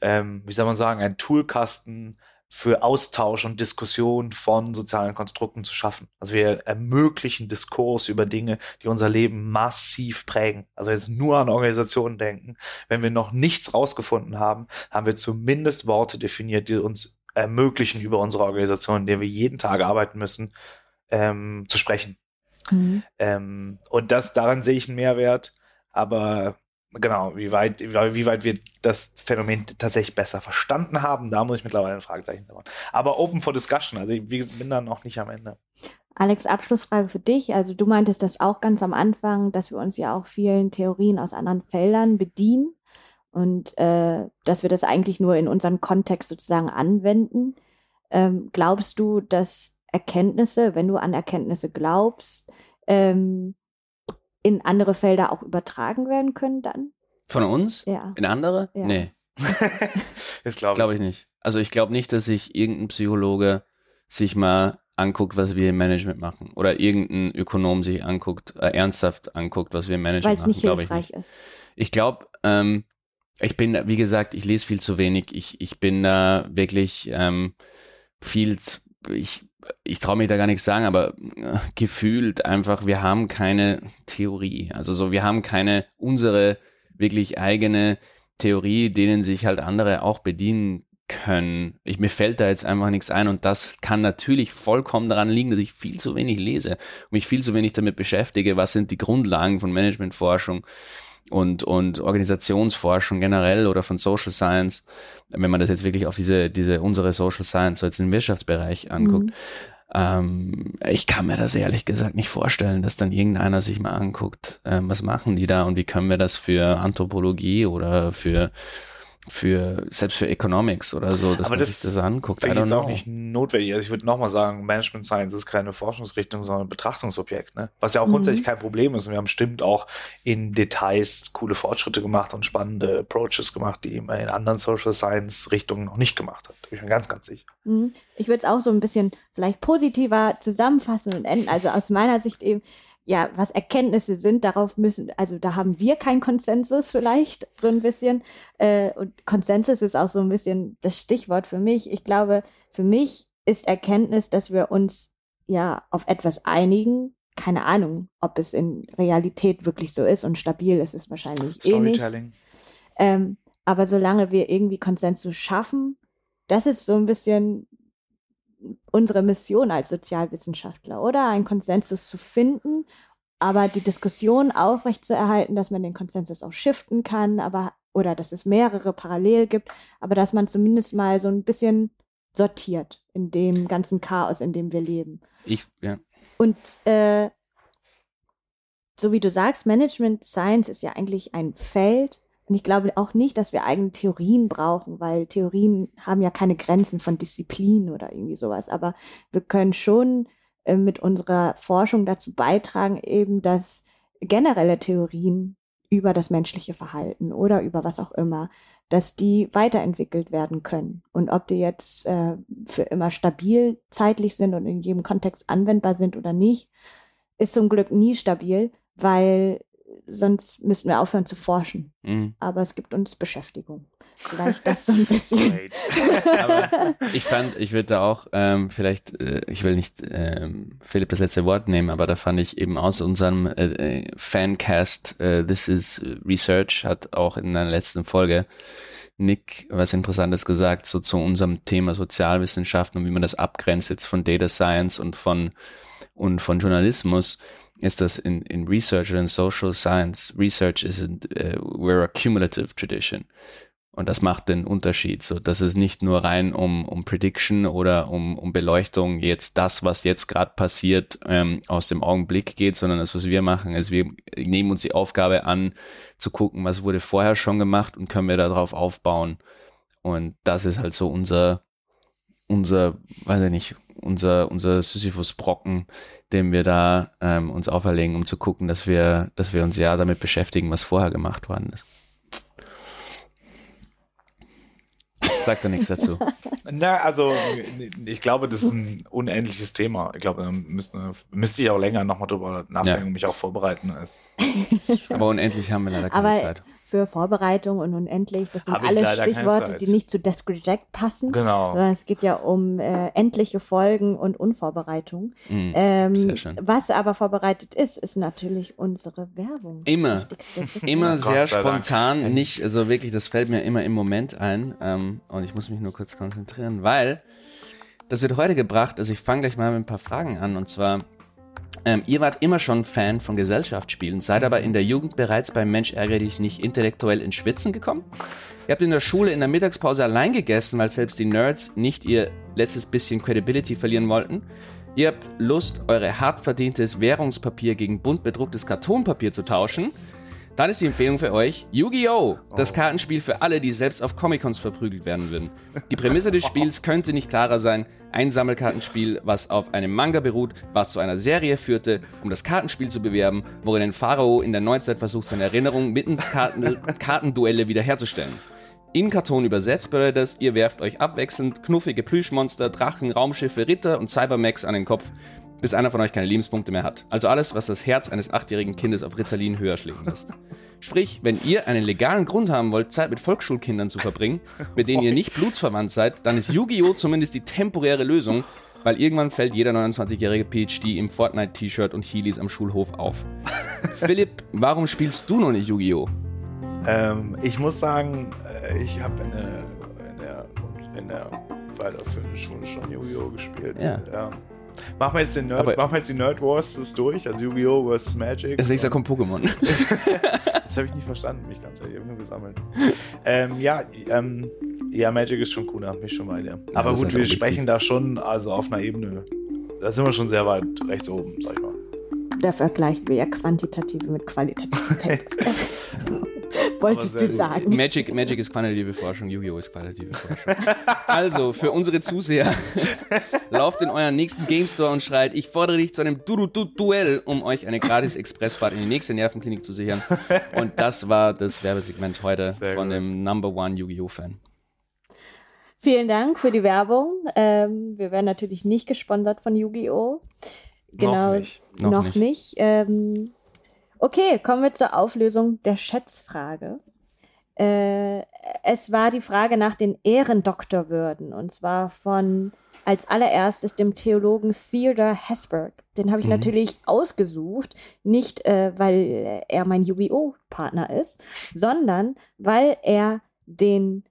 ähm, wie soll man sagen, ein Toolkasten, für Austausch und Diskussion von sozialen Konstrukten zu schaffen. Also wir ermöglichen Diskurs über Dinge, die unser Leben massiv prägen. Also jetzt nur an Organisationen denken. Wenn wir noch nichts rausgefunden haben, haben wir zumindest Worte definiert, die uns ermöglichen, über unsere Organisation, in der wir jeden Tag arbeiten müssen, ähm, zu sprechen. Mhm. Ähm, und das daran sehe ich einen Mehrwert. Aber genau, wie weit, wie weit wir das Phänomen tatsächlich besser verstanden haben, da muss ich mittlerweile ein Fragezeichen machen. Aber open for discussion, also ich bin da noch nicht am Ende. Alex, Abschlussfrage für dich. Also du meintest das auch ganz am Anfang, dass wir uns ja auch vielen Theorien aus anderen Feldern bedienen und äh, dass wir das eigentlich nur in unserem Kontext sozusagen anwenden. Ähm, glaubst du, dass Erkenntnisse, wenn du an Erkenntnisse glaubst, ähm, in andere Felder auch übertragen werden können dann? Von uns? Ja. In andere? Ja. Nee, das glaube glaube ich nicht. Also ich glaube nicht, dass sich irgendein Psychologe sich mal anguckt, was wir im Management machen. Oder irgendein Ökonom sich anguckt, äh, ernsthaft anguckt, was wir im Weil Management es machen. nicht glaube ich hilfreich nicht. ist. Ich glaube, ähm, ich bin, wie gesagt, ich lese viel zu wenig. Ich, ich bin da wirklich ähm, viel, zu, ich, ich traue mich da gar nichts sagen, aber äh, gefühlt einfach, wir haben keine Theorie. Also so, wir haben keine unsere wirklich eigene Theorie, denen sich halt andere auch bedienen können. Ich, mir fällt da jetzt einfach nichts ein und das kann natürlich vollkommen daran liegen, dass ich viel zu wenig lese und mich viel zu wenig damit beschäftige, was sind die Grundlagen von Managementforschung und, und Organisationsforschung generell oder von Social Science, wenn man das jetzt wirklich auf diese, diese unsere Social Science so jetzt im Wirtschaftsbereich anguckt. Mhm. Ähm, ich kann mir das ehrlich gesagt nicht vorstellen, dass dann irgendeiner sich mal anguckt, ähm, was machen die da und wie können wir das für Anthropologie oder für für selbst für Economics oder so, dass Aber man das sich das anguckt. I Finde ich don't jetzt auch know. nicht notwendig. Also ich würde nochmal sagen, Management Science ist keine Forschungsrichtung, sondern ein Betrachtungsobjekt. Ne? Was ja auch Mhm. grundsätzlich kein Problem ist. Und wir haben bestimmt auch in Details coole Fortschritte gemacht und spannende Approaches gemacht, die man in anderen Social Science Richtungen noch nicht gemacht hat. Da bin ich mir ganz, ganz sicher. Mhm. Ich würde es auch so ein bisschen vielleicht positiver zusammenfassen und enden. Also aus meiner Sicht eben, ja, was Erkenntnisse sind, darauf müssen, also da haben wir keinen Konsensus vielleicht, so ein bisschen. Äh, und Konsensus ist auch so ein bisschen das Stichwort für mich. Ich glaube, für mich ist Erkenntnis, dass wir uns ja auf etwas einigen. Keine Ahnung, ob es in Realität wirklich so ist und stabil ist es wahrscheinlich eh nicht. Storytelling. Ähm, aber solange wir irgendwie Konsensus schaffen, das ist so ein bisschen unsere Mission als Sozialwissenschaftler, oder? Einen Konsensus zu finden, aber die Diskussion aufrechtzuerhalten, dass man den Konsensus auch shiften kann, aber oder dass es mehrere parallel gibt, aber dass man zumindest mal so ein bisschen sortiert in dem ganzen Chaos, in dem wir leben. Ich, ja. Und äh, so wie du sagst, Management Science ist ja eigentlich ein Feld. Und ich glaube auch nicht, dass wir eigene Theorien brauchen, weil Theorien haben ja keine Grenzen von Disziplin oder irgendwie sowas. Aber wir können schon äh, mit unserer Forschung dazu beitragen, eben, dass generelle Theorien über das menschliche Verhalten oder über was auch immer, dass die weiterentwickelt werden können. Und ob die jetzt äh, für immer stabil zeitlich sind und in jedem Kontext anwendbar sind oder nicht, ist zum Glück nie stabil, weil sonst müssten wir aufhören zu forschen. Mhm. Aber es gibt uns Beschäftigung. Vielleicht das so ein bisschen. Ich fand, ich würde da auch ähm, vielleicht, äh, ich will nicht ähm, Philipp das letzte Wort nehmen, aber da fand ich eben aus unserem äh, äh, Fancast äh, This is Research hat auch in der letzten Folge Nick was Interessantes gesagt, so zu unserem Thema Sozialwissenschaften und wie man das abgrenzt jetzt von Data Science und von und von Journalismus ist das in, in Research oder in Social Science. Research is in, uh, we're a cumulative tradition. Und das macht den Unterschied, so dass es nicht nur rein um, um Prediction oder um, um Beleuchtung jetzt das, was jetzt gerade passiert, ähm, aus dem Augenblick geht, sondern das, was wir machen, ist, wir nehmen uns die Aufgabe an, zu gucken, was wurde vorher schon gemacht und können wir darauf aufbauen. Und das ist halt so unser, unser, weiß ich nicht, unser, unser Sisyphus-Brocken, den wir da ähm, uns auferlegen, um zu gucken, dass wir, dass wir uns ja damit beschäftigen, was vorher gemacht worden ist. Sagt er nichts dazu. Na, also ich glaube, das ist ein unendliches Thema. Ich glaube, da müsste, müsste ich auch länger nochmal drüber nachdenken Ja. und mich auch vorbereiten. Es- Aber unendlich haben wir leider keine Aber Zeit. Für Vorbereitung und unendlich, das sind keine Stichworte, die nicht zu Desk Reject passen. Genau. Sondern es geht ja um äh, endliche Folgen und Unvorbereitung. Mhm. Ähm, Sehr schön. Was aber vorbereitet ist, ist natürlich unsere Werbung. Immer. Immer sehr sei Dank. spontan, nicht, also wirklich, das fällt mir immer im Moment ein. Ähm, und ich muss mich nur kurz konzentrieren, weil das wird heute gebracht. Also ich fange gleich mal mit ein paar Fragen an. Und zwar, Ähm, ihr wart immer schon Fan von Gesellschaftsspielen, seid aber in der Jugend bereits beim Mensch ärgere dich nicht intellektuell ins Schwitzen gekommen. Ihr habt in der Schule in der Mittagspause allein gegessen, weil selbst die Nerds nicht ihr letztes bisschen Credibility verlieren wollten. Ihr habt Lust, eure hart verdientes Währungspapier gegen bunt bedrucktes Kartonpapier zu tauschen. Dann ist die Empfehlung für euch Yu-Gi-Oh! Das Oh. Kartenspiel für alle, die selbst auf Comic-Cons verprügelt werden würden. Die Prämisse des Spiels könnte nicht klarer sein. Ein Sammelkartenspiel, was auf einem Manga beruht, was zu einer Serie führte, um das Kartenspiel zu bewerben, worin ein Pharao in der Neuzeit versucht, seine Erinnerung mittels Karten Kartenduelle wiederherzustellen. In Karton übersetzt bedeutet das, ihr werft euch abwechselnd knuffige Plüschmonster, Drachen, Raumschiffe, Ritter und Cybermechs an den Kopf, bis einer von euch keine Lebenspunkte mehr hat. Also alles, was das Herz eines achtjährigen Kindes auf Ritalin höher schlägen lässt. Sprich, wenn ihr einen legalen Grund haben wollt, Zeit mit Volksschulkindern zu verbringen, mit denen ihr nicht blutsverwandt seid, dann ist Yu-Gi-Oh! zumindest die temporäre Lösung, weil irgendwann fällt jeder 29-jährige PhD im Fortnite-T-Shirt und Heelys am Schulhof auf. Philipp, warum spielst du noch nicht Yu-Gi-Oh? Ähm, ich muss sagen, äh, ich habe in der, in der, in der weiterführenden Schule schon Yu-Gi-Oh! gespielt. Ja. Machen wir jetzt, den Nerd, Aber- machen wir jetzt die Nerd Wars das durch, also Yu-Gi-Oh! vs. Magic. Als nächster kommt Pokémon. Das habe ich nicht verstanden, mich ganz ehrlich, nur gesammelt. ähm, ja, ähm, ja, Magic ist schon cooler, mich schon bei dir. Aber das ist gut, halt wir sprechen da schon, also auf einer Ebene, da sind wir schon sehr weit rechts oben, sag ich mal. Da vergleichen wir ja quantitative mit qualitativen Text. Wolltest du sagen? Magic, Magic ist quantitative Forschung, Yu-Gi-Oh! ist qualitative Forschung. Also, für unsere Zuseher, lauft in euren nächsten Game Store und schreit, ich fordere dich zu einem Du-Du-Du-Duell, um euch eine gratis Expressfahrt in die nächste Nervenklinik zu sichern. Und das war das Werbesegment heute Sehr von gut. dem Number One Yu-Gi-Oh! Fan. Vielen Dank für die Werbung. Ähm, wir werden natürlich nicht gesponsert von Yu-Gi-Oh! Genau, Noch nicht. Noch Noch, nicht. nicht. Ähm, okay, kommen wir zur Auflösung der Schätzfrage. Äh, es war die Frage nach den Ehrendoktorwürden und zwar von als allererstes dem Theologen Theodor Hesberg. Den habe ich Mhm. natürlich ausgesucht, nicht äh, weil er mein Yu-Gi-Oh! Partner ist, sondern weil er den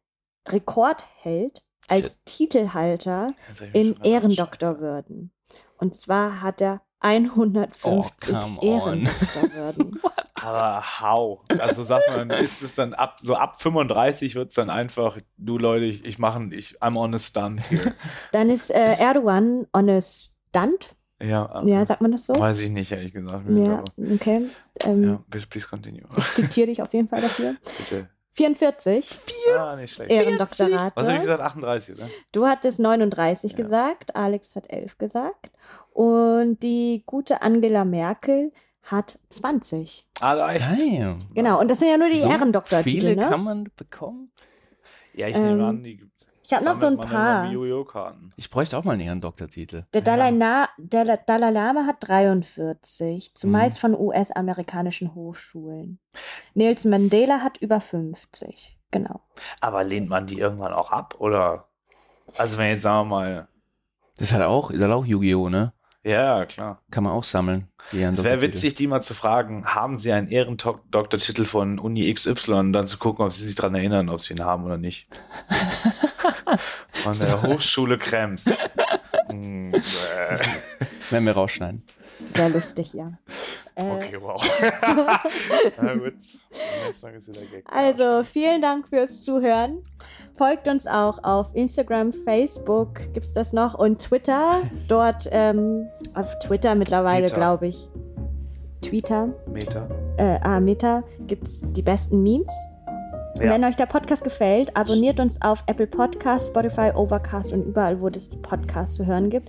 Rekord hält als Shit. Titelhalter in Ehrendoktorwürden. Und zwar hat er 150 Oh, come on. Ehrendoktorwürden. Scheiße. Aber how? Also sagt man, ist es dann ab, so ab 35 wird es dann einfach, du Leute, ich, ich mache, ich, I'm on a stunt hier. Dann ist äh, Erdogan on a stunt. ja, Ja, sagt man das so? weiß ich nicht, ehrlich gesagt. Ja, okay. Ähm, ja please, please continue. Ich zitiere dich auf jeden Fall dafür. Bitte. 44 Ah, nicht schlecht. Ehrendoktorate. Was habe ich gesagt? 38, ne? Du hattest 39 Ja. gesagt, Alex hat 11 gesagt. Und die gute Angela Merkel hat 20. Ah, echt? Damn. Genau, und das sind ja nur die So Ehrendoktortitel, Viele ne? kann man bekommen? Ja, ich Ähm, nehme an, die ich hab noch so ein paar. Ich bräuchte auch mal einen Ehrendoktortitel. Der Dalai, Na, der Dalai Lama hat 43, zumeist Mhm. von US-amerikanischen Hochschulen. Nelson Mandela hat über 50. Genau. Aber lehnt man die irgendwann auch ab? Oder? Also, wenn jetzt sagen wir mal, Das ist halt auch, ist halt auch Yu-Gi-Oh!, ne? Ja, klar. Kann man auch sammeln. Es wäre witzig, die mal zu fragen, haben sie einen Ehrendoktortitel von Uni XY und dann zu gucken, ob sie sich daran erinnern, ob sie ihn haben oder nicht. Von der Hochschule Krems. Hm, Werden wir rausschneiden. Sehr lustig, ja. Äh, okay, wow. Na gut. Nächstes Mal geht's wieder Gag. Also, vielen Dank fürs Zuhören. Folgt uns auch auf Instagram, Facebook, gibt's das noch? Und Twitter. Dort, ähm, auf Twitter mittlerweile, Meta. glaube ich. Twitter, Meter. äh, ah, Meta, gibt's die besten Memes. Ja. Wenn euch der Podcast gefällt, abonniert uns auf Apple Podcasts, Spotify, Overcast und überall, wo es Podcasts zu hören gibt.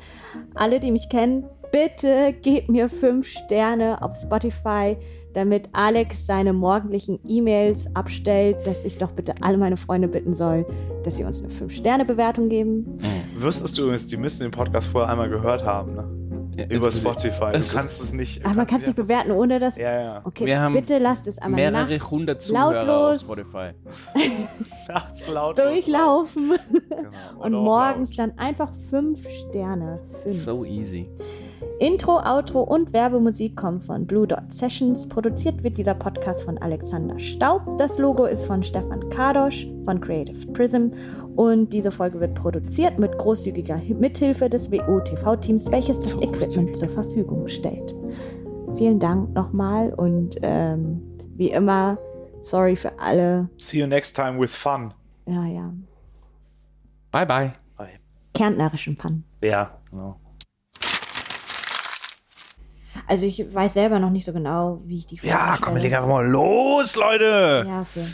Alle, die mich kennen, bitte gebt mir fünf Sterne auf Spotify, damit Alex seine morgendlichen E-Mails abstellt, dass ich doch bitte alle meine Freunde bitten soll, dass sie uns eine 5-Sterne-Bewertung geben. Wüsstest du übrigens, die müssen den Podcast vorher einmal gehört haben, ne? Ja, Über Spotify. Du also- kannst es nicht. Aber man kann es nicht bewerten, ohne dass. Ja, ja. Okay, Wir haben bitte lasst es einmal Mehrere nachts hundert Zuhörer auf lautlos Spotify. Nachts laut. durchlaufen Genau. und morgens laut. dann einfach fünf Sterne. Fünf. So easy. Intro, Outro und Werbemusik kommen von Blue Dot Sessions. Produziert wird dieser Podcast von Alexander Staub. Das Logo ist von Stefan Kadosch von Creative Prism. Und diese Folge wird produziert mit großzügiger Mithilfe des WO-TV-Teams, welches das Equipment zur Verfügung stellt. Vielen Dank nochmal und ähm, wie immer, sorry für alle. See you next time with fun. Ja, ja. Bye, bye. Bye. Kärntnerischen Fun. Ja, genau. Also ich weiß selber noch nicht so genau, wie ich die Frage Ja, komm, wir legen einfach mal los, Leute. Ja, okay.